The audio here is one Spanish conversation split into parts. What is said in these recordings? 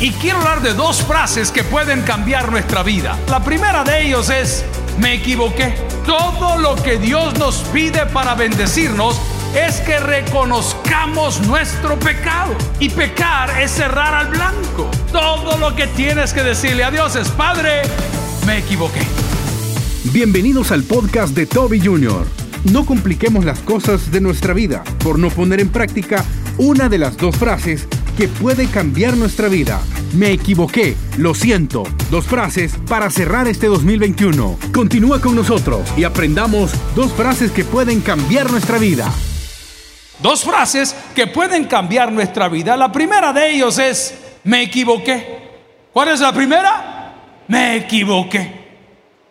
Y quiero hablar de dos frases que pueden cambiar nuestra vida. La primera de ellos es, me equivoqué. Todo lo que Dios nos pide para bendecirnos es que reconozcamos nuestro pecado. Y pecar es cerrar al blanco. Todo lo que tienes que decirle a Dios es, Padre, me equivoqué. Bienvenidos al podcast de Toby Jr. No compliquemos las cosas de nuestra vida por no poner en práctica una de las dos frases que puede cambiar nuestra vida. Me equivoqué, lo siento. Dos frases para cerrar este 2021. Continúa con nosotros y aprendamos dos frases que pueden cambiar nuestra vida. Dos frases que pueden cambiar nuestra vida. La primera de ellos es, me equivoqué. ¿Cuál es la primera? Me equivoqué.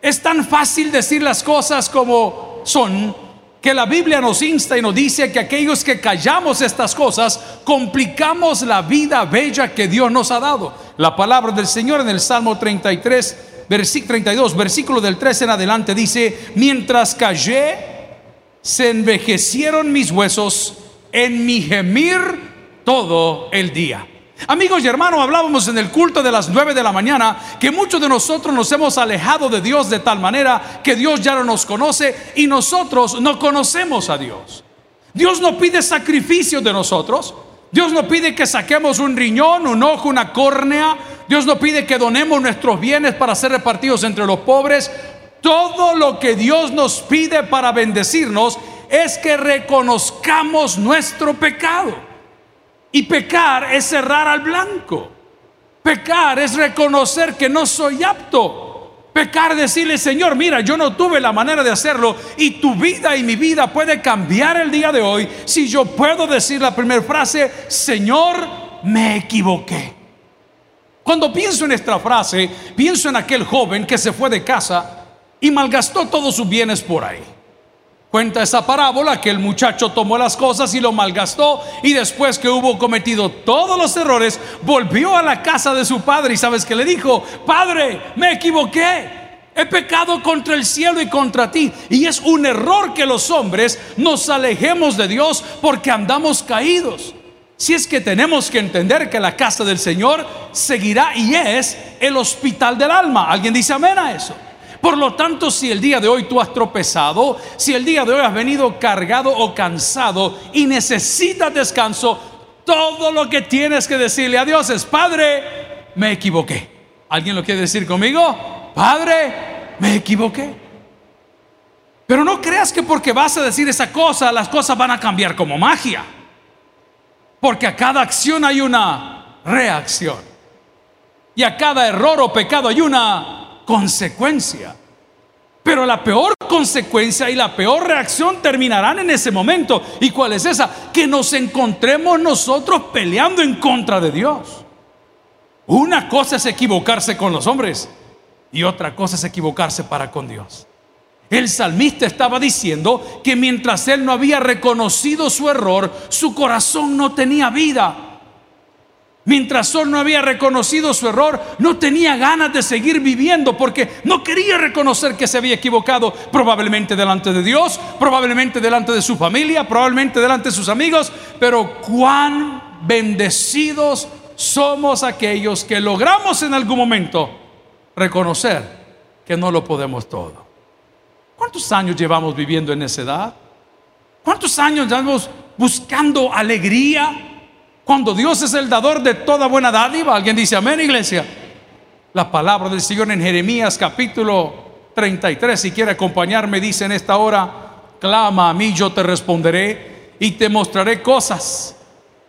Es tan fácil decir las cosas como son que la Biblia nos insta y nos dice que aquellos que callamos estas cosas complicamos la vida bella que Dios nos ha dado. La palabra del Señor en el Salmo 33, versículo 32, versículo del 3 en adelante dice, mientras callé, se envejecieron mis huesos en mi gemir todo el día. Amigos y hermanos, hablábamos en el culto de las 9 de la mañana que muchos de nosotros nos hemos alejado de Dios de tal manera que Dios ya no nos conoce y nosotros no conocemos a Dios. Dios no pide sacrificio de nosotros. Dios no pide que saquemos un riñón, un ojo, una córnea. Dios no pide que donemos nuestros bienes para ser repartidos entre los pobres. Todo lo que Dios nos pide para bendecirnos es que reconozcamos nuestro pecado. Y pecar es cerrar al blanco. Pecar es reconocer que no soy apto. Pecar decirle, Señor, mira, yo no tuve la manera de hacerlo y tu vida y mi vida puede cambiar el día de hoy si yo puedo decir la primera frase, Señor, me equivoqué. Cuando pienso en esta frase, pienso en aquel joven que se fue de casa y malgastó todos sus bienes por ahí. Cuenta esa parábola que el muchacho tomó las cosas y lo malgastó y después que hubo cometido todos los errores, volvió a la casa de su padre y sabes que le dijo, Padre, me equivoqué. He pecado contra el cielo y contra ti. Y es un error que los hombres nos alejemos de Dios porque andamos caídos. Si es que tenemos que entender que la casa del Señor seguirá y es el hospital del alma. ¿Alguien dice amén a eso? Por lo tanto, si el día de hoy tú has tropezado, si el día de hoy has venido cargado o cansado y necesitas descanso, todo lo que tienes que decirle a Dios es, Padre, me equivoqué. ¿Alguien lo quiere decir conmigo? Padre, me equivoqué. Pero no creas que porque vas a decir esa cosa, las cosas van a cambiar como magia. Porque a cada acción hay una reacción. Y a cada error o pecado hay una consecuencia. Pero la peor consecuencia y la peor reacción terminarán en ese momento. ¿Y cuál es esa? Que nos encontremos nosotros peleando en contra de Dios. Una cosa es equivocarse con los hombres y otra cosa es equivocarse para con Dios. El salmista estaba diciendo que mientras él no había reconocido su error, su corazón no tenía vida. Mientras Sol no había reconocido su error, no tenía ganas de seguir viviendo porque no quería reconocer que se había equivocado, probablemente delante de Dios, probablemente delante de su familia, probablemente delante de sus amigos, pero cuán bendecidos somos aquellos que logramos en algún momento reconocer que no lo podemos todo. ¿Cuántos años llevamos viviendo en esa edad? ¿Cuántos años llevamos buscando alegría? Cuando Dios es el dador de toda buena dádiva, alguien dice amén, iglesia. La palabra del Señor en Jeremías capítulo 33, si quiere acompañarme, dice en esta hora, clama a mí, yo te responderé y te mostraré cosas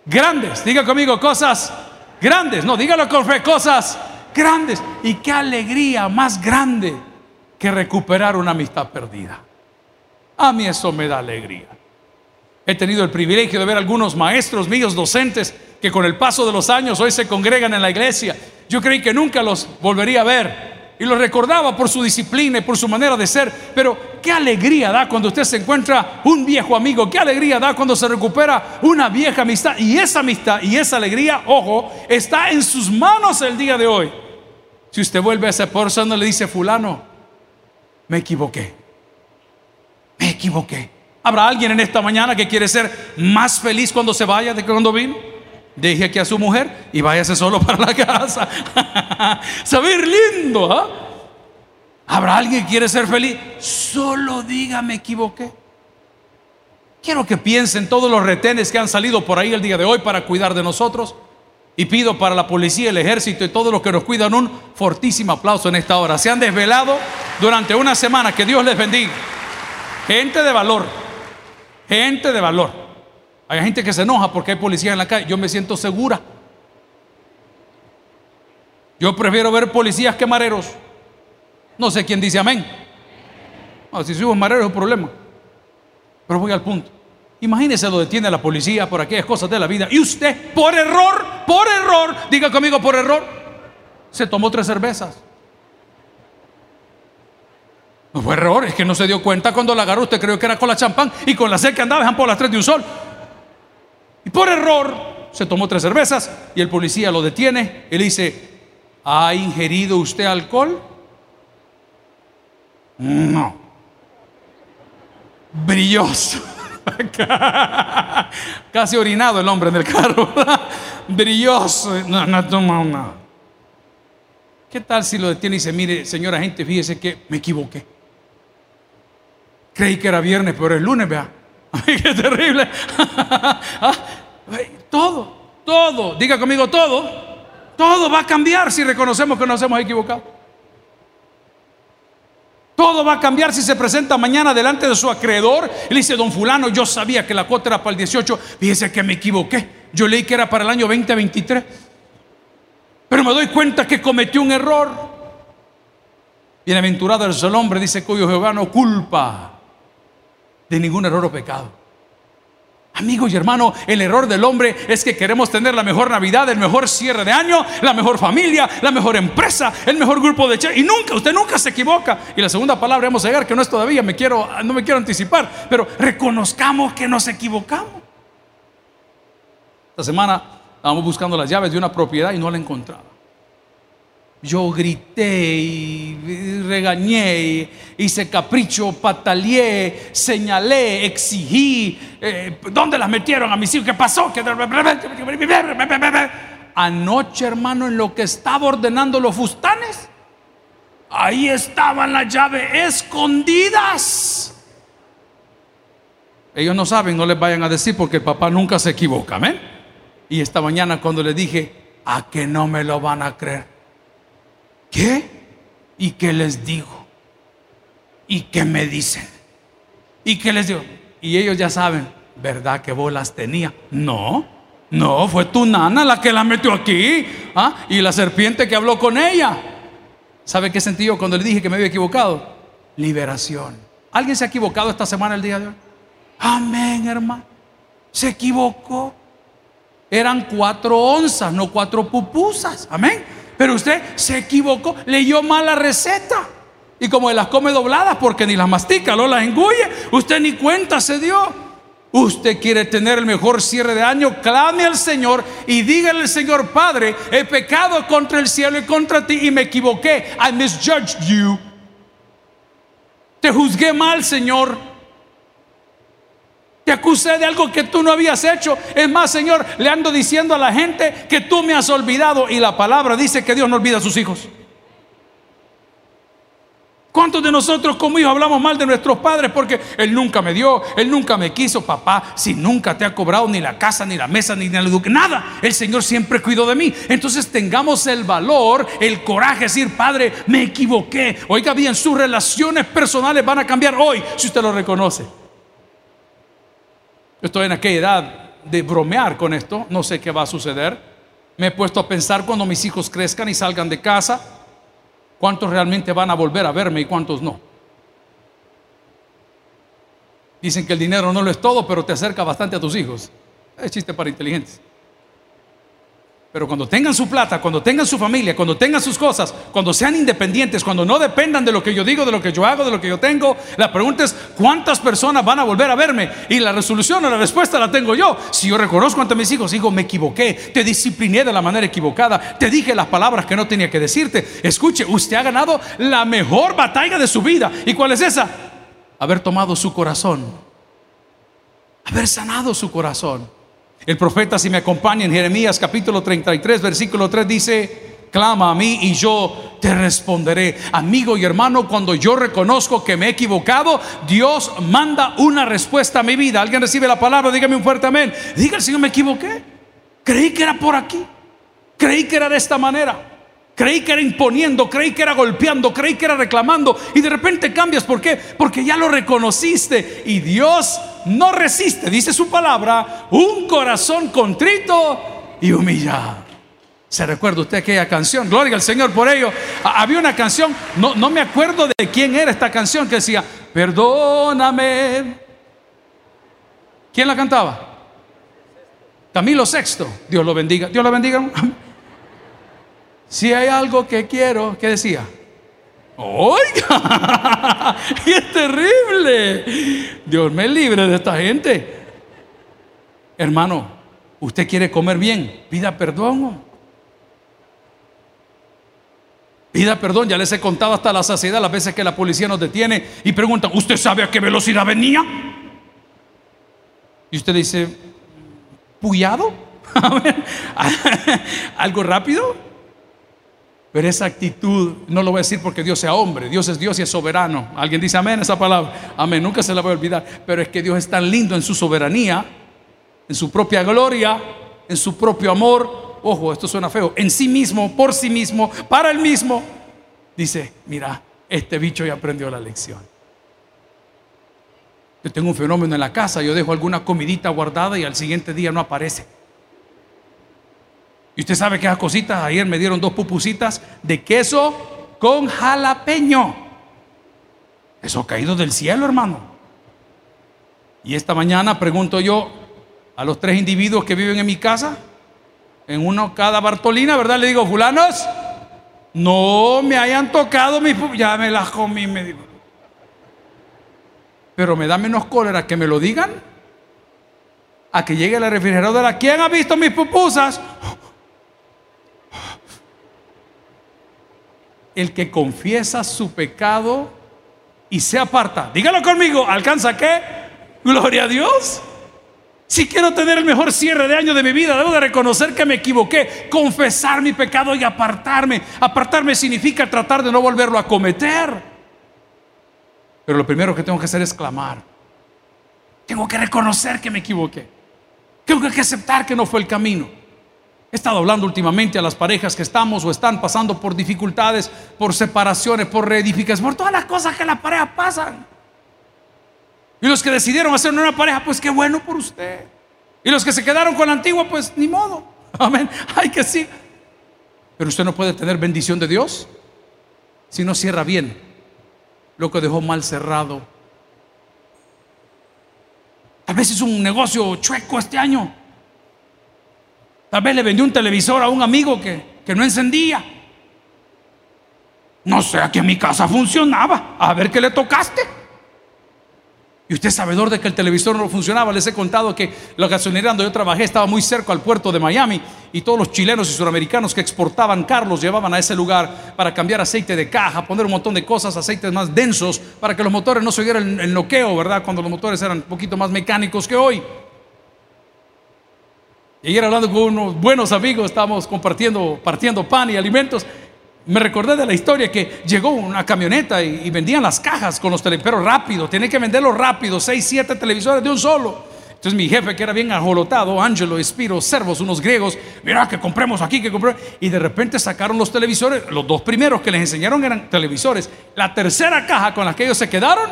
grandes. Diga conmigo, cosas grandes. No, dígalo con fe, cosas grandes. Y qué alegría más grande que recuperar una amistad perdida. A mí eso me da alegría. He tenido el privilegio de ver algunos maestros míos, docentes, que con el paso de los años hoy se congregan en la iglesia. Yo creí que nunca los volvería a ver. Y los recordaba por su disciplina y por su manera de ser. Pero qué alegría da cuando usted se encuentra un viejo amigo. Qué alegría da cuando se recupera una vieja amistad. Y esa amistad y esa alegría, ojo, está en sus manos el día de hoy. Si usted vuelve a esa persona le dice, fulano, me equivoqué. Me equivoqué. ¿Habrá alguien en esta mañana que quiere ser más feliz cuando se vaya de cuando vino? deje aquí a su mujer y váyase solo para la casa. Saber lindo, ¿ah? ¿Habrá alguien que quiere ser feliz? Solo diga me equivoqué. Quiero que piensen todos los retenes que han salido por ahí el día de hoy para cuidar de nosotros. Y pido para la policía, el ejército y todos los que nos cuidan un fortísimo aplauso en esta hora. Se han desvelado durante una semana. Que Dios les bendiga. Gente de valor. Gente de valor. Hay gente que se enoja porque hay policía en la calle. Yo me siento segura. Yo prefiero ver policías que mareros. No sé quién dice amén. si somos mareros es un problema. Pero voy al punto. Imagínese lo detiene la policía por aquellas cosas de la vida. Y usted, por error, por error, diga conmigo, por error, se tomó tres cervezas. No fue error, es que no se dio cuenta cuando la agarró. Usted creyó que era con la champán y con la sed que andaba, dejan por las tres de un sol. Y por error se tomó tres cervezas y el policía lo detiene y le dice: ¿Ha ingerido usted alcohol? No. Brilloso. Casi orinado el hombre en el carro. Brilloso. No, no toma nada. ¿Qué tal si lo detiene y dice, mire, señora gente, fíjese que me equivoqué? Creí que era viernes, pero es lunes, vea. Ay, qué terrible. Ah, todo, todo, diga conmigo todo, todo va a cambiar si reconocemos que nos hemos equivocado. Todo va a cambiar si se presenta mañana delante de su acreedor y le dice, don fulano, yo sabía que la cuota era para el 18, fíjese que me equivoqué. Yo leí que era para el año 2023. Pero me doy cuenta que cometí un error. Bienaventurado es el hombre, dice cuyo Jehová no culpa de ningún error o pecado. Amigos y hermanos, el error del hombre es que queremos tener la mejor Navidad, el mejor cierre de año, la mejor familia, la mejor empresa, el mejor grupo de che y nunca, usted nunca se equivoca. Y la segunda palabra vamos a llegar que no es todavía, me quiero, no me quiero anticipar, pero reconozcamos que nos equivocamos. Esta semana estábamos buscando las llaves de una propiedad y no la encontraba. Yo grité y regañé, hice capricho, pataleé, señalé, exigí. Eh, ¿Dónde las metieron a mis hijos? ¿Qué pasó? Anoche, hermano, en lo que estaba ordenando los fustanes, ahí estaban las llaves escondidas. Ellos no saben, no les vayan a decir porque el papá nunca se equivoca, ¿ven? Y esta mañana cuando le dije, a que no me lo van a creer. ¿Qué? ¿Y qué les digo? ¿Y qué me dicen? ¿Y qué les digo? Y ellos ya saben, ¿verdad que vos las tenías? No, no, fue tu nana la que la metió aquí. ¿ah? Y la serpiente que habló con ella. ¿Sabe qué sentí yo cuando le dije que me había equivocado? Liberación. ¿Alguien se ha equivocado esta semana, el día de hoy? Amén, hermano. Se equivocó. Eran cuatro onzas, no cuatro pupusas. Amén. Pero usted se equivocó, leyó mal la receta. Y como las come dobladas porque ni las mastica, no las engulle, usted ni cuenta se dio. Usted quiere tener el mejor cierre de año, clame al Señor y dígale al Señor, Padre, he pecado contra el cielo y contra ti y me equivoqué. I misjudged you. Te juzgué mal, Señor. Te acusé de algo que tú no habías hecho. Es más, Señor, le ando diciendo a la gente que tú me has olvidado. Y la palabra dice que Dios no olvida a sus hijos. ¿Cuántos de nosotros como hijos hablamos mal de nuestros padres porque Él nunca me dio, Él nunca me quiso, papá, si nunca te ha cobrado ni la casa, ni la mesa, ni la nada, el Señor siempre cuidó de mí. Entonces tengamos el valor, el coraje de decir, Padre, me equivoqué. Oiga bien, sus relaciones personales van a cambiar hoy si usted lo reconoce estoy en aquella edad de bromear con esto, no sé qué va a suceder. Me he puesto a pensar cuando mis hijos crezcan y salgan de casa, cuántos realmente van a volver a verme y cuántos no. Dicen que el dinero no lo es todo, pero te acerca bastante a tus hijos. Es chiste para inteligentes. Pero cuando tengan su plata, cuando tengan su familia, cuando tengan sus cosas, cuando sean independientes, cuando no dependan de lo que yo digo, de lo que yo hago, de lo que yo tengo, la pregunta es cuántas personas van a volver a verme. Y la resolución o la respuesta la tengo yo. Si yo reconozco ante mis hijos, digo, me equivoqué, te discipliné de la manera equivocada, te dije las palabras que no tenía que decirte. Escuche, usted ha ganado la mejor batalla de su vida. ¿Y cuál es esa? Haber tomado su corazón, haber sanado su corazón El profeta, si me acompaña en Jeremías capítulo 33, versículo 3, dice, clama a mí y yo te responderé. Amigo y hermano, cuando yo reconozco que me he equivocado, Dios manda una respuesta a mi vida. Alguien recibe la palabra, dígame un fuerte amén. Diga, Señor, me equivoqué. Creí que era por aquí. Creí que era de esta manera. Creí que era imponiendo, creí que era golpeando, creí que era reclamando y de repente cambias. ¿Por qué? Porque ya lo reconociste y Dios no resiste, dice su palabra, un corazón contrito y humillado. ¿Se recuerda usted aquella canción? Gloria al Señor por ello. Había una canción, no, no me acuerdo de quién era esta canción que decía, perdóname. ¿Quién la cantaba? Camilo Sexto. Dios lo bendiga. Dios lo bendiga. Si hay algo que quiero, ¿qué decía? Oiga, es terrible. Dios me libre de esta gente. Hermano, usted quiere comer bien, pida perdón. Pida perdón, ya les he contado hasta la saciedad las veces que la policía nos detiene y preguntan, ¿usted sabe a qué velocidad venía? Y usted dice, ¿puyado? ¿Algo rápido? Pero esa actitud, no lo voy a decir porque Dios sea hombre, Dios es Dios y es soberano. Alguien dice amén esa palabra. Amén, nunca se la voy a olvidar. Pero es que Dios es tan lindo en su soberanía, en su propia gloria, en su propio amor. Ojo, esto suena feo. En sí mismo, por sí mismo, para él mismo. Dice, mira, este bicho ya aprendió la lección. Yo tengo un fenómeno en la casa, yo dejo alguna comidita guardada y al siguiente día no aparece. Y usted sabe que esas cositas, ayer me dieron dos pupusitas de queso con jalapeño. Eso caído del cielo, hermano. Y esta mañana pregunto yo a los tres individuos que viven en mi casa, en uno cada Bartolina, ¿verdad? Le digo, fulanos, no me hayan tocado mis. Ya me las comí, me digo. Pero me da menos cólera que me lo digan a que llegue la refrigeradora. ¿Quién ha visto mis pupusas? El que confiesa su pecado y se aparta. Dígalo conmigo, ¿alcanza qué? Gloria a Dios. Si quiero tener el mejor cierre de año de mi vida, debo de reconocer que me equivoqué, confesar mi pecado y apartarme. Apartarme significa tratar de no volverlo a cometer. Pero lo primero que tengo que hacer es clamar. Tengo que reconocer que me equivoqué. Tengo que aceptar que no fue el camino. He estado hablando últimamente a las parejas que estamos o están pasando por dificultades, por separaciones, por reedificaciones, por todas las cosas que la pareja pasan. Y los que decidieron hacer una pareja, pues qué bueno por usted. Y los que se quedaron con la antigua, pues ni modo. Amén. Hay que sí. Pero usted no puede tener bendición de Dios si no cierra bien lo que dejó mal cerrado. Tal vez es un negocio chueco este año. Tal vez le vendió un televisor a un amigo que, que no encendía. No sé, aquí en mi casa funcionaba. A ver qué le tocaste. Y usted es sabedor de que el televisor no funcionaba. Les he contado que la gasolinera donde yo trabajé estaba muy cerca al puerto de Miami y todos los chilenos y suramericanos que exportaban carros llevaban a ese lugar para cambiar aceite de caja, poner un montón de cosas, aceites más densos para que los motores no se oyeran el noqueo, ¿verdad? Cuando los motores eran un poquito más mecánicos que hoy. Y ayer hablando con unos buenos amigos, estábamos compartiendo, partiendo pan y alimentos. Me recordé de la historia que llegó una camioneta y, vendían las cajas con los televisores rápido, tiene que venderlos rápido, seis, siete televisores de un solo. Entonces mi jefe, que era bien ajolotado, Angelo, Espiro, Servos, unos griegos, mira que compremos aquí, que compremos. Y de repente sacaron los televisores, los dos primeros que les enseñaron eran televisores. La tercera caja con la que ellos se quedaron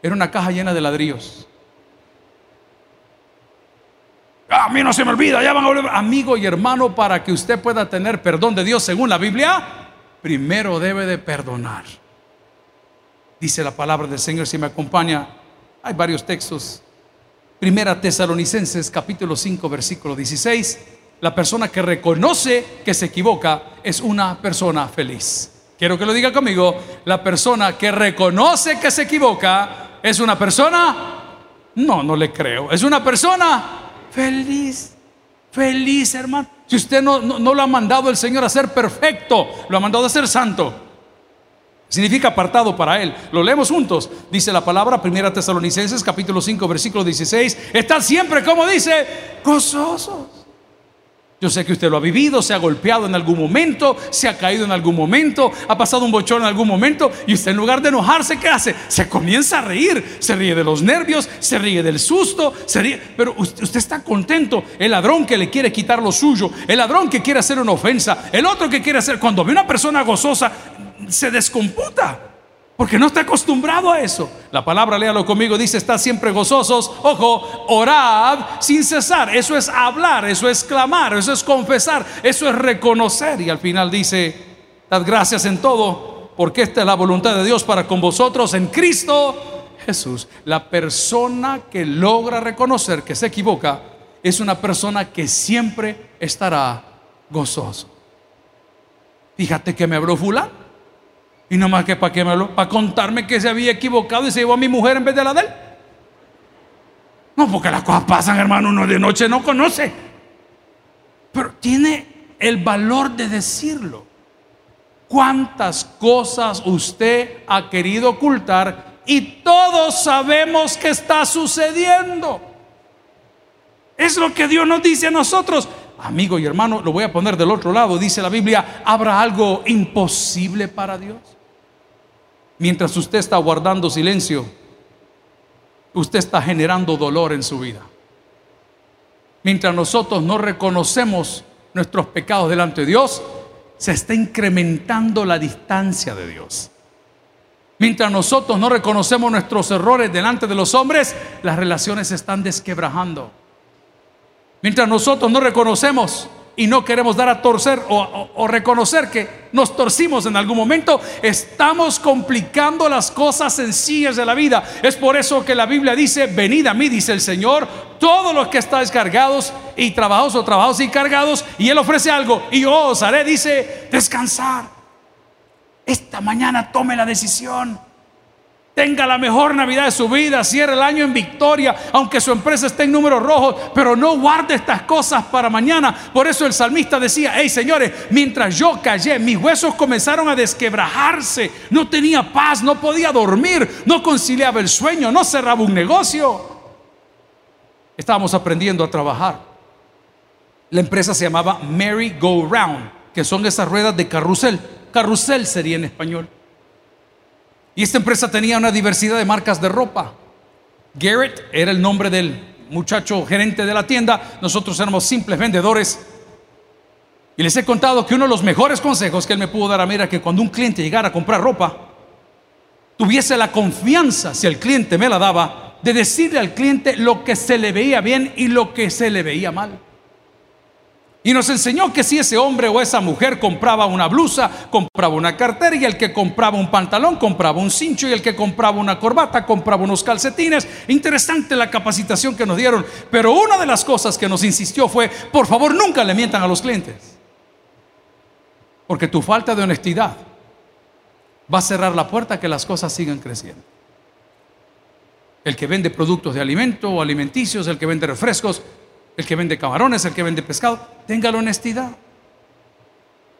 era una caja llena de ladrillos. A mí no se me olvida, ya van a volver. Amigo y hermano, para que usted pueda tener perdón de Dios según la Biblia, primero debe de perdonar. Dice la palabra del Señor, si me acompaña, hay varios textos. Primera Tesalonicenses capítulo 5 versículo 16. La persona que reconoce que se equivoca es una persona feliz. Quiero que lo diga conmigo. La persona que reconoce que se equivoca es una persona... No, no le creo. Es una persona feliz, feliz hermano. Si usted no, no, lo ha mandado el Señor a ser perfecto, lo ha mandado a ser santo. Significa apartado para Él. Lo leemos juntos. Dice la palabra, Primera Tesalonicenses, capítulo 5, versículo 16. Está siempre, como dice, gozosos. Yo sé que usted lo ha vivido, se ha golpeado en algún momento, se ha caído en algún momento, ha pasado un bochón en algún momento y usted en lugar de enojarse, ¿qué hace? Se comienza a reír, se ríe de los nervios, se ríe del susto, se ríe, pero usted, usted está contento. El ladrón que le quiere quitar lo suyo, el ladrón que quiere hacer una ofensa, el otro que quiere hacer, cuando ve una persona gozosa, se descomputa. Porque no está acostumbrado a eso. La palabra, léalo conmigo, dice, está siempre gozosos. Ojo, orad sin cesar. Eso es hablar, eso es clamar, eso es confesar, eso es reconocer. Y al final dice, dad gracias en todo, porque esta es la voluntad de Dios para con vosotros en Cristo Jesús. La persona que logra reconocer que se equivoca es una persona que siempre estará gozoso. Fíjate que me habló fulano. Y no más que para qué me habló, para contarme que se había equivocado y se llevó a mi mujer en vez de la de él. No, porque las cosas pasan, hermano, uno de noche no conoce. Pero tiene el valor de decirlo. ¿Cuántas cosas usted ha querido ocultar y todos sabemos que está sucediendo? Es lo que Dios nos dice a nosotros. Amigo y hermano, lo voy a poner del otro lado. Dice la Biblia, ¿habrá algo imposible para Dios? Mientras usted está guardando silencio, usted está generando dolor en su vida. Mientras nosotros no reconocemos nuestros pecados delante de Dios, se está incrementando la distancia de Dios. Mientras nosotros no reconocemos nuestros errores delante de los hombres, las relaciones se están desquebrajando. Mientras nosotros no reconocemos y no queremos dar a torcer o, reconocer que nos torcimos en algún momento, estamos complicando las cosas sencillas de la vida. Es por eso que la Biblia dice, venid a mí, dice el Señor, todos los que estáis cargados y trabajados o trabajados y cargados, y Él ofrece algo, y yo os haré, dice, descansar. Esta mañana tome la decisión Tenga la mejor Navidad de su vida, cierre el año en victoria, aunque su empresa esté en números rojos, pero no guarde estas cosas para mañana. Por eso el salmista decía, hey señores, mientras yo callé, mis huesos comenzaron a desquebrajarse, no tenía paz, no podía dormir, no conciliaba el sueño, no cerraba un negocio. Estábamos aprendiendo a trabajar. La empresa se llamaba Merry Go Round, que son esas ruedas de carrusel. Carrusel sería en español. Y esta empresa tenía una diversidad de marcas de ropa. Garrett era el nombre del muchacho gerente de la tienda. Nosotros éramos simples vendedores. Y les he contado que uno de los mejores consejos que él me pudo dar a mí era que cuando un cliente llegara a comprar ropa, tuviese la confianza, si el cliente me la daba, de decirle al cliente lo que se le veía bien y lo que se le veía mal. Y nos enseñó que si ese hombre o esa mujer compraba una blusa, compraba una cartera, y el que compraba un pantalón, compraba un cincho, y el que compraba una corbata, compraba unos calcetines. Interesante la capacitación que nos dieron. Pero una de las cosas que nos insistió fue, por favor, nunca le mientan a los clientes. Porque tu falta de honestidad va a cerrar la puerta a que las cosas sigan creciendo. El que vende productos de alimento o alimenticios, el que vende refrescos, el que vende camarones, el que vende pescado, tenga la honestidad.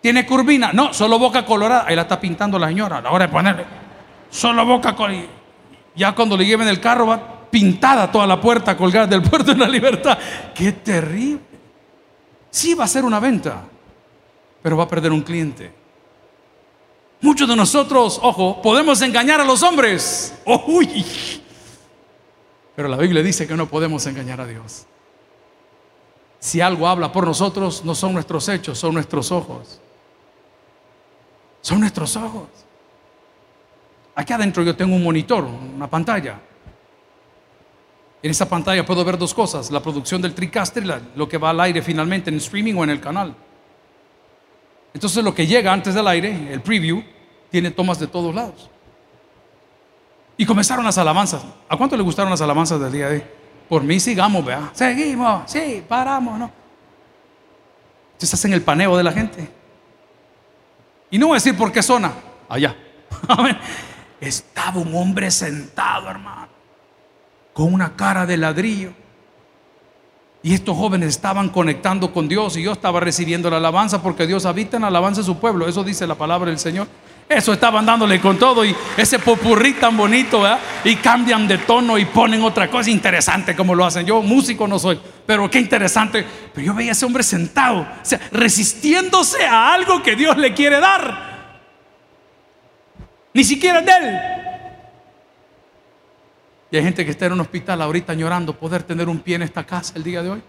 Tiene curvina, no, solo boca colorada. Ahí la está pintando la señora a la hora de ponerle. Solo boca colorada. Ya cuando le lleven el carro va pintada toda la puerta colgada del puerto de la libertad. Qué terrible. Sí va a ser una venta, pero va a perder un cliente. Muchos de nosotros, ojo, podemos engañar a los hombres. uy. Pero la Biblia dice que no podemos engañar a Dios. Si algo habla por nosotros, no son nuestros hechos, son nuestros ojos. Son nuestros ojos. Aquí adentro yo tengo un monitor, una pantalla. En esa pantalla puedo ver dos cosas, la producción del TriCaster, lo que va al aire finalmente en streaming o en el canal. Entonces lo que llega antes del aire, el preview, tiene tomas de todos lados. Y comenzaron las alabanzas. ¿A cuánto le gustaron las alabanzas del día de hoy? Por mí sigamos, vea. Seguimos, sí, paramos, ¿no? Entonces hacen el paneo de la gente. Y no voy a decir por qué zona. Allá. Estaba un hombre sentado, hermano, con una cara de ladrillo. Y estos jóvenes estaban conectando con Dios y yo estaba recibiendo la alabanza porque Dios habita en la alabanza de su pueblo. Eso dice la palabra del Señor. Eso estaban dándole con todo y ese popurrí tan bonito, ¿verdad? Y cambian de tono y ponen otra cosa interesante como lo hacen. Yo músico no soy, pero qué interesante. Pero yo veía a ese hombre sentado, o sea, resistiéndose a algo que Dios le quiere dar. Ni siquiera de él. Y hay gente que está en un hospital ahorita llorando poder tener un pie en esta casa el día de hoy.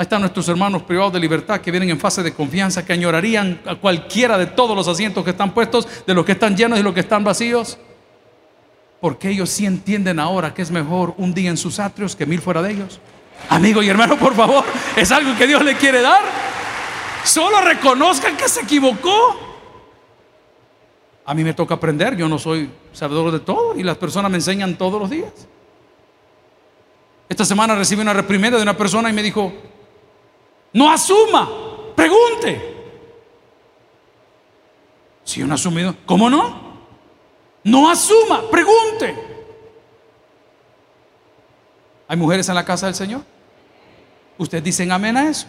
Ahí están nuestros hermanos privados de libertad que vienen en fase de confianza, que añorarían a cualquiera de todos los asientos que están puestos, de los que están llenos y los que están vacíos. Porque ellos sí entienden ahora que es mejor un día en sus atrios que mil fuera de ellos. Amigo y hermano, por favor, es algo que Dios le quiere dar. Solo reconozcan que se equivocó. A mí me toca aprender, yo no soy sabedor de todo y las personas me enseñan todos los días. Esta semana recibí una reprimenda de una persona y me dijo, no asuma, pregunte. Si uno ha ¿cómo no? No asuma, pregunte. ¿Hay mujeres en la casa del Señor? ¿Ustedes dicen amén a eso?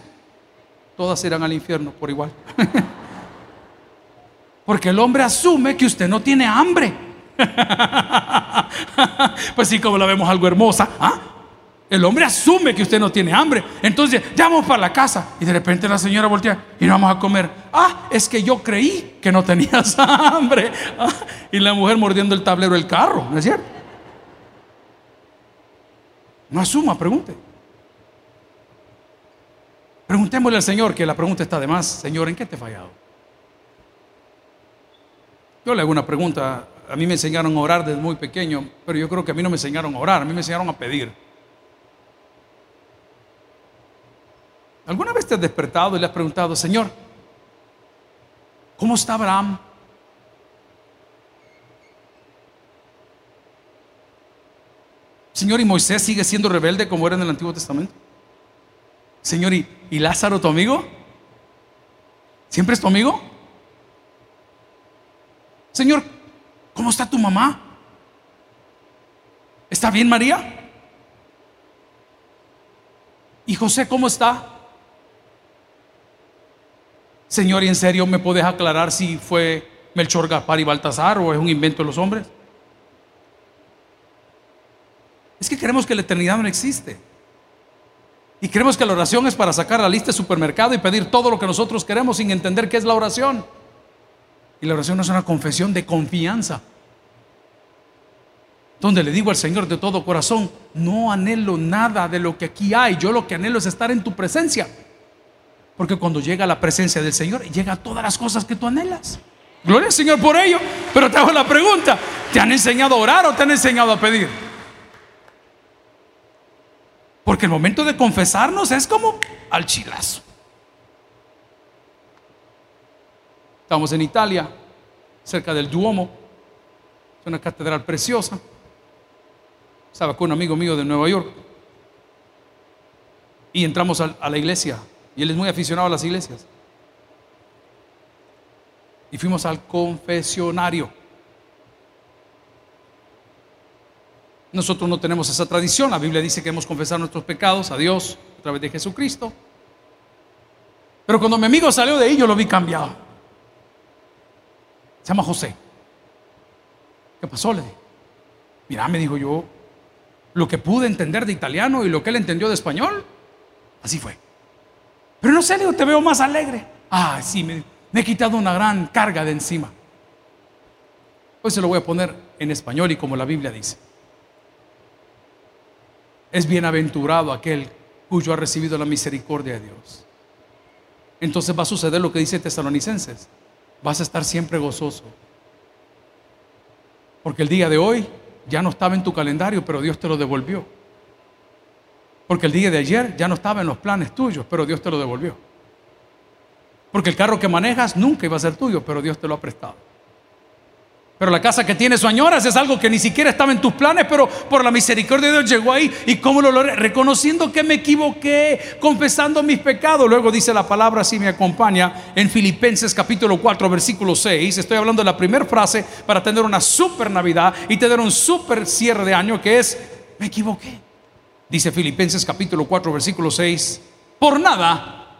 Todas irán al infierno por igual. Porque el hombre asume que usted no tiene hambre. pues sí, como la vemos algo hermosa. ¿ah? El hombre asume que usted no tiene hambre. Entonces, ya vamos para la casa. Y de repente la señora voltea y no vamos a comer. Ah, es que yo creí que no tenías hambre. Ah, y la mujer mordiendo el tablero del carro, ¿no es cierto? No asuma, pregunte. Preguntémosle al Señor, que la pregunta está de más. Señor, ¿en qué te he fallado? Yo le hago una pregunta. A mí me enseñaron a orar desde muy pequeño, pero yo creo que a mí no me enseñaron a orar, a mí me enseñaron a pedir. ¿Alguna vez te has despertado y le has preguntado, Señor, ¿cómo está Abraham? Señor, ¿y Moisés sigue siendo rebelde como era en el Antiguo Testamento? Señor, ¿y, y Lázaro tu amigo? ¿Siempre es tu amigo? Señor, ¿cómo está tu mamá? ¿Está bien María? ¿Y José cómo está? Señor, ¿y en serio me puedes aclarar si fue Melchor, Gaspar y Baltasar o es un invento de los hombres? Es que creemos que la eternidad no existe. Y creemos que la oración es para sacar la lista de supermercado y pedir todo lo que nosotros queremos sin entender qué es la oración. Y la oración no es una confesión de confianza. Donde le digo al Señor de todo corazón, no anhelo nada de lo que aquí hay. Yo lo que anhelo es estar en tu presencia. Porque cuando llega la presencia del Señor, llega todas las cosas que tú anhelas. Gloria al Señor por ello. Pero te hago la pregunta, ¿te han enseñado a orar o te han enseñado a pedir? Porque el momento de confesarnos es como al chilazo. Estamos en Italia, cerca del Duomo. Es una catedral preciosa. Estaba con un amigo mío de Nueva York. Y entramos a la iglesia y él es muy aficionado a las iglesias. Y fuimos al confesionario. Nosotros no tenemos esa tradición. La Biblia dice que hemos confesado nuestros pecados a Dios a través de Jesucristo. Pero cuando mi amigo salió de ahí, yo lo vi cambiado. Se llama José. ¿Qué pasó? Le dije. Mira, me dijo yo, lo que pude entender de italiano y lo que él entendió de español, así fue. Pero no sé, le te veo más alegre. Ah, sí, me, he quitado una gran carga de encima. Hoy se lo voy a poner en español y como la Biblia dice. Es bienaventurado aquel cuyo ha recibido la misericordia de Dios. Entonces va a suceder lo que dice Tesalonicenses. Vas a estar siempre gozoso. Porque el día de hoy ya no estaba en tu calendario, pero Dios te lo devolvió. Porque el día de ayer ya no estaba en los planes tuyos, pero Dios te lo devolvió. Porque el carro que manejas nunca iba a ser tuyo, pero Dios te lo ha prestado. Pero la casa que tienes o es algo que ni siquiera estaba en tus planes, pero por la misericordia de Dios llegó ahí. ¿Y cómo lo logré? Reconociendo que me equivoqué, confesando mis pecados. Luego dice la palabra, si me acompaña, en Filipenses capítulo 4, versículo 6. Estoy hablando de la primera frase para tener una super Navidad y tener un super cierre de año que es, me equivoqué. Dice Filipenses capítulo 4, versículo 6, por nada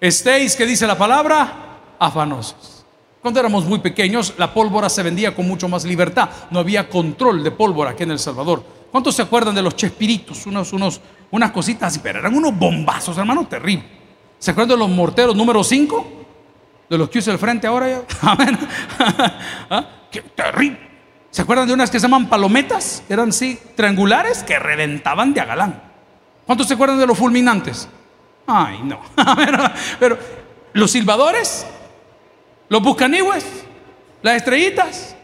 estéis, que dice la palabra, afanosos. Cuando éramos muy pequeños, la pólvora se vendía con mucho más libertad. No había control de pólvora aquí en El Salvador. ¿Cuántos se acuerdan de los chespiritos? Unos, unos, unas cositas así, pero eran unos bombazos, hermano, terrible. ¿Se acuerdan de los morteros número 5? De los que usa el frente ahora ya. ¿Ah? ¡Qué terrible! ¿Se acuerdan de unas que se llaman palometas? Eran así, triangulares, que reventaban de agalán. ¿Cuántos se acuerdan de los fulminantes? Ay, no. pero los silbadores, los buscanigües, las estrellitas.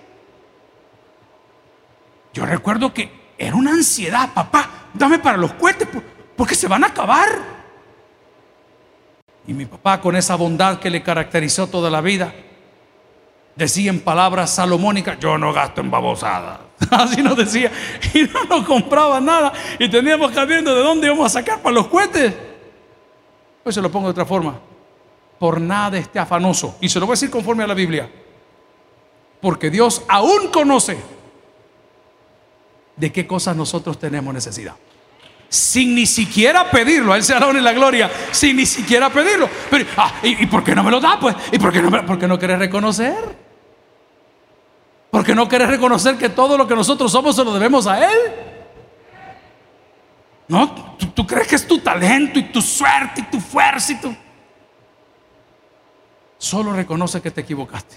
Yo recuerdo que era una ansiedad, papá, dame para los cohetes, porque se van a acabar. Y mi papá, con esa bondad que le caracterizó toda la vida, decía en palabras salomónicas, yo no gasto en babosadas. Así nos decía. Y no nos compraba nada. Y teníamos que viendo de dónde íbamos a sacar para los cohetes. Pues se lo pongo de otra forma por nada esté afanoso. Y se lo voy a decir conforme a la Biblia. Porque Dios aún conoce de qué cosas nosotros tenemos necesidad. Sin ni siquiera pedirlo, a Él se la en la gloria, sin ni siquiera pedirlo. Pero, ah, ¿y, por qué no me lo da? Pues, ¿y por qué no, me, porque no querés reconocer? Porque no querés reconocer que todo lo que nosotros somos se lo debemos a Él. No, tú, crees que es tu talento y tu suerte y tu fuerza y tu... Solo reconoce que te equivocaste.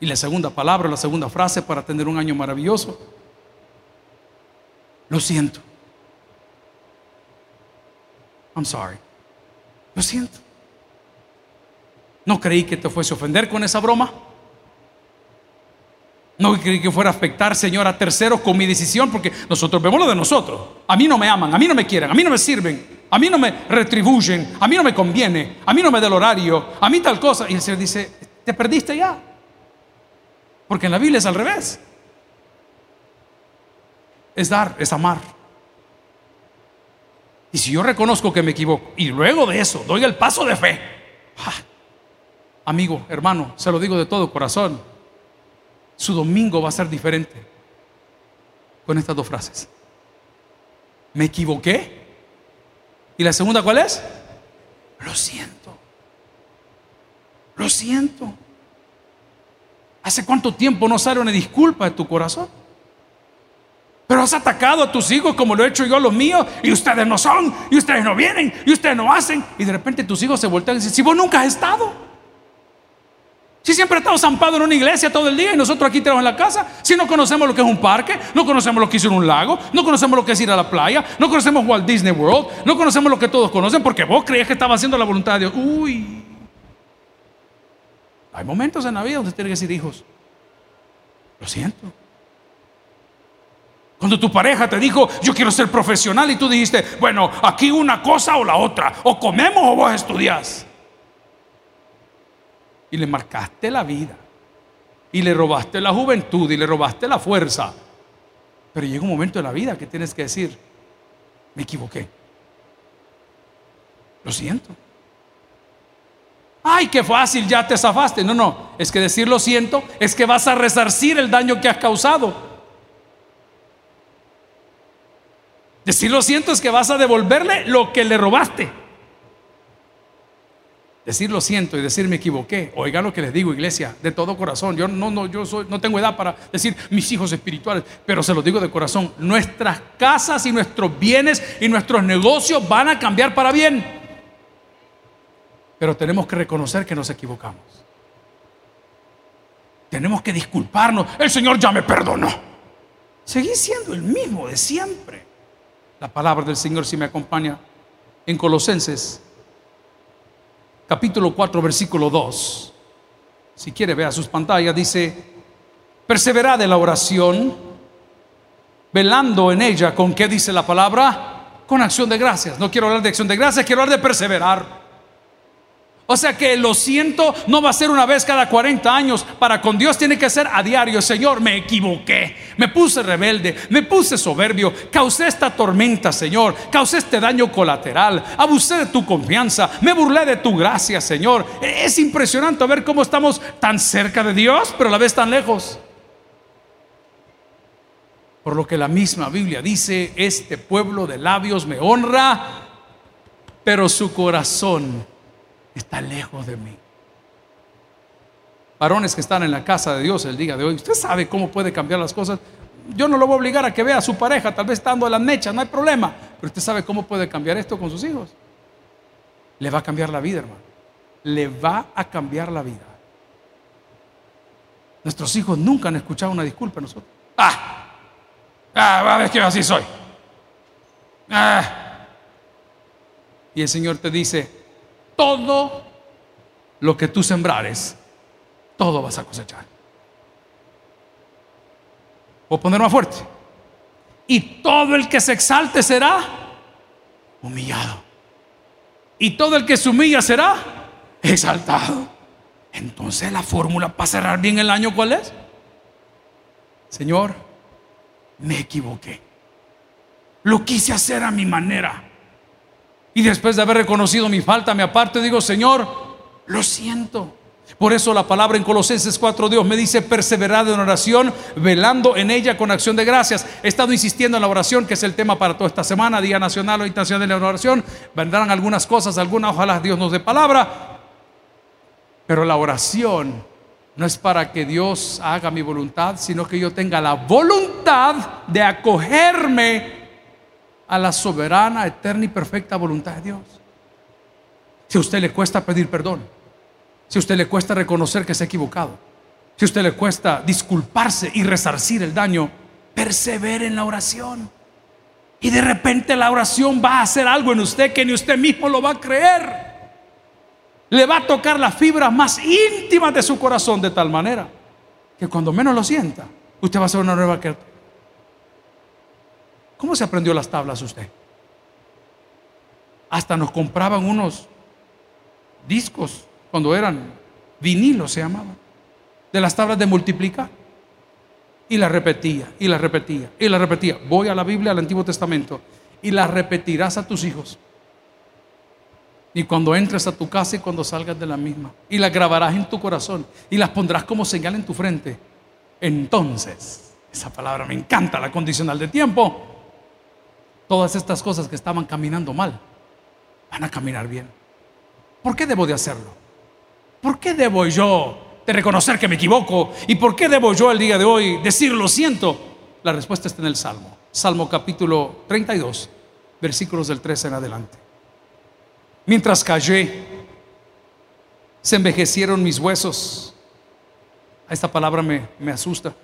Y la segunda palabra, la segunda frase para tener un año maravilloso. Lo siento. I'm sorry. Lo siento. No creí que te fuese a ofender con esa broma. No que fuera a afectar, Señor, a terceros con mi decisión, porque nosotros vemos lo de nosotros. A mí no me aman, a mí no me quieren, a mí no me sirven. A mí no me retribuyen, a mí no me conviene, a mí no me da el horario, a mí tal cosa. Y el Señor dice, te perdiste ya. Porque en la Biblia es al revés. Es dar, es amar. Y si yo reconozco que me equivoco y luego de eso doy el paso de fe, amigo, hermano, se lo digo de todo corazón, su domingo va a ser diferente con estas dos frases. Me equivoqué ¿Y la segunda cuál es? Lo siento. Lo siento. ¿Hace cuánto tiempo no sale una disculpa de tu corazón? Pero has atacado a tus hijos como lo he hecho yo a los míos y ustedes no son, y ustedes no vienen, y ustedes no hacen. Y de repente tus hijos se voltean y dicen, si vos nunca has estado. Si siempre estamos zampados en una iglesia todo el día y nosotros aquí tenemos en la casa, si no conocemos lo que es un parque, no conocemos lo que es ir a un lago, no conocemos lo que es ir a la playa, no conocemos Walt Disney World, no conocemos lo que todos conocen porque vos creías que estaba haciendo la voluntad de Dios. Uy. Hay momentos en la vida donde tiene que decir, hijos, lo siento. Cuando tu pareja te dijo, yo quiero ser profesional y tú dijiste, bueno, aquí una cosa o la otra, o comemos o vos estudias y le marcaste la vida. Y le robaste la juventud y le robaste la fuerza. Pero llega un momento en la vida que tienes que decir, me equivoqué. Lo siento. Ay, qué fácil, ya te zafaste. No, no, es que decir lo siento es que vas a resarcir el daño que has causado. Decir lo siento es que vas a devolverle lo que le robaste. Decir lo siento y decir me equivoqué. Oiga lo que les digo, iglesia, de todo corazón. Yo no, no, yo soy, no tengo edad para decir mis hijos espirituales, pero se lo digo de corazón. Nuestras casas y nuestros bienes y nuestros negocios van a cambiar para bien. Pero tenemos que reconocer que nos equivocamos. Tenemos que disculparnos. El Señor ya me perdonó. Seguí siendo el mismo de siempre. La palabra del Señor si me acompaña en Colosenses capítulo 4, versículo 2. Si quiere, vea sus pantallas. Dice, perseverad en la oración, velando en ella. ¿Con qué dice la palabra? Con acción de gracias. No quiero hablar de acción de gracias, quiero hablar de perseverar. O sea que lo siento no va a ser una vez cada 40 años. Para con Dios tiene que ser a diario. Señor, me equivoqué. Me puse rebelde. Me puse soberbio. Causé esta tormenta, Señor. Causé este daño colateral. Abusé de tu confianza. Me burlé de tu gracia, Señor. Es impresionante ver cómo estamos tan cerca de Dios, pero a la vez tan lejos. Por lo que la misma Biblia dice, este pueblo de labios me honra, pero su corazón está lejos de mí. varones que están en la casa de Dios el día de hoy, usted sabe cómo puede cambiar las cosas. Yo no lo voy a obligar a que vea a su pareja, tal vez estando a las mechas, no hay problema, pero usted sabe cómo puede cambiar esto con sus hijos. Le va a cambiar la vida, hermano. Le va a cambiar la vida. Nuestros hijos nunca han escuchado una disculpa a nosotros. Ah, ah, a ver que así soy. Ah. Y el Señor te dice, todo lo que tú sembrares, todo vas a cosechar. Voy a poner más fuerte. Y todo el que se exalte será humillado. Y todo el que se humilla será exaltado. Entonces la fórmula para cerrar bien el año, ¿cuál es? Señor, me equivoqué. Lo quise hacer a mi manera. Y después de haber reconocido mi falta, me aparto y digo, Señor, lo siento. Por eso la palabra en Colosenses 4, Dios me dice, perseverad en oración, velando en ella con acción de gracias. He estado insistiendo en la oración, que es el tema para toda esta semana, Día Nacional o Internacional de la Oración. Vendrán algunas cosas, algunas, ojalá Dios nos dé palabra. Pero la oración no es para que Dios haga mi voluntad, sino que yo tenga la voluntad de acogerme a la soberana, eterna y perfecta voluntad de Dios. Si a usted le cuesta pedir perdón, si a usted le cuesta reconocer que se ha equivocado, si a usted le cuesta disculparse y resarcir el daño, persevere en la oración. Y de repente la oración va a hacer algo en usted que ni usted mismo lo va a creer. Le va a tocar las fibras más íntimas de su corazón de tal manera que cuando menos lo sienta, usted va a hacer una nueva que ¿Cómo se aprendió las tablas usted? Hasta nos compraban unos discos cuando eran vinilos se llamaban, de las tablas de multiplicar. Y la repetía, y la repetía, y la repetía. Voy a la Biblia, al Antiguo Testamento, y la repetirás a tus hijos. Y cuando entres a tu casa y cuando salgas de la misma. Y las grabarás en tu corazón y las pondrás como señal en tu frente. Entonces, esa palabra me encanta, la condicional de tiempo. Todas estas cosas que estaban caminando mal, van a caminar bien. ¿Por qué debo de hacerlo? ¿Por qué debo yo de reconocer que me equivoco? ¿Y por qué debo yo el día de hoy decir lo siento? La respuesta está en el Salmo. Salmo capítulo 32, versículos del 13 en adelante. Mientras callé, se envejecieron mis huesos. Esta palabra me, me asusta.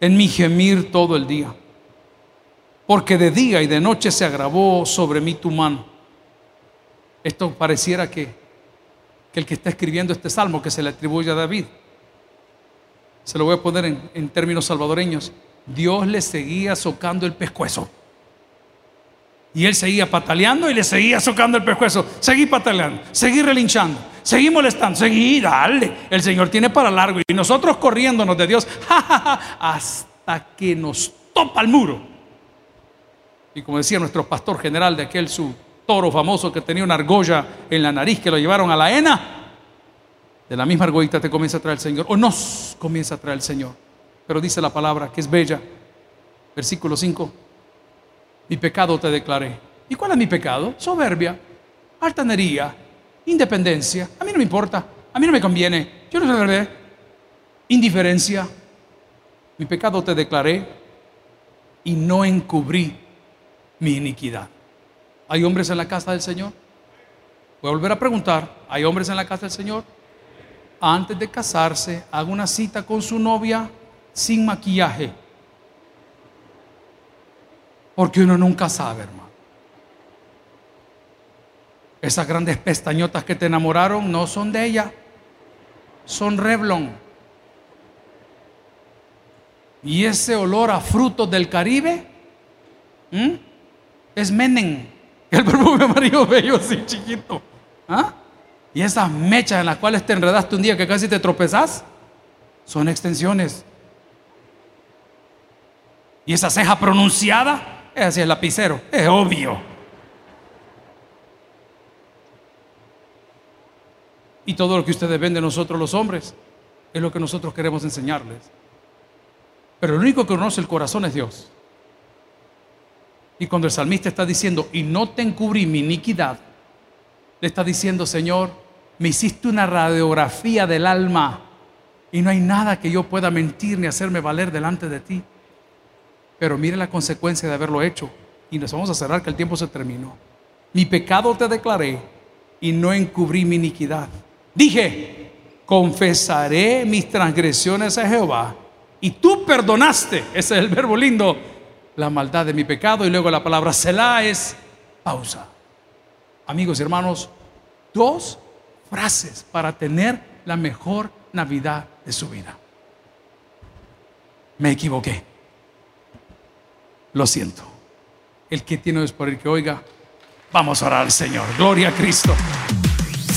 En mi gemir todo el día. Porque de día y de noche se agravó sobre mí tu mano. Esto pareciera que el que está escribiendo este salmo que se le atribuye a David. Se lo voy a poner en, términos salvadoreños. Dios le seguía socando el pescuezo. Y él seguía pataleando y le seguía socando el pescuezo. Seguí pataleando, seguí relinchando, seguí molestando, seguí, dale. El Señor tiene para largo. Y nosotros corriéndonos de Dios hasta que nos topa el muro. Y como decía nuestro pastor general de aquel su toro famoso que tenía una argolla en la nariz que lo llevaron a la hena, de la misma argollita te comienza a traer el Señor, o nos comienza a traer el Señor. Pero dice la palabra que es bella, versículo 5, mi pecado te declaré. ¿Y cuál es mi pecado? Soberbia, altanería, independencia. A mí no me importa, a mí no me conviene, yo no sé indiferencia. Mi pecado te declaré y no encubrí mi iniquidad. ¿Hay hombres en la casa del Señor? Voy a volver a preguntar, ¿hay hombres en la casa del Señor? Antes de casarse, haga una cita con su novia sin maquillaje. Porque uno nunca sabe, hermano. Esas grandes pestañotas que te enamoraron no son de ella, son Revlon. Y ese olor a frutos del Caribe es Menen. El perfume amarillo bello así chiquito. ¿Ah? Y esas mechas en las cuales te enredaste un día que casi te tropezás, son extensiones. Y esa ceja pronunciada, es así el lapicero, es obvio. Y todo lo que ustedes ven de nosotros los hombres es lo que nosotros queremos enseñarles. Pero el único que conoce el corazón es Dios. Y cuando el salmista está diciendo, y no te encubrí mi iniquidad, le está diciendo, Señor, me hiciste una radiografía del alma Y no hay nada que yo pueda mentir ni hacerme valer delante de ti. Pero mire la consecuencia de haberlo hecho. Y nos vamos a cerrar que el tiempo se terminó. Mi pecado te declaré y no encubrí mi iniquidad. Dije, confesaré mis transgresiones a Jehová. Y tú perdonaste, ese es el verbo lindo, la maldad de mi pecado. Y luego la palabra Selah es pausa. Amigos y hermanos, dos frases para tener la mejor Navidad de su vida. Me equivoqué. Lo siento. El que tiene es por el que oiga, vamos a orar al Señor. Gloria a Cristo.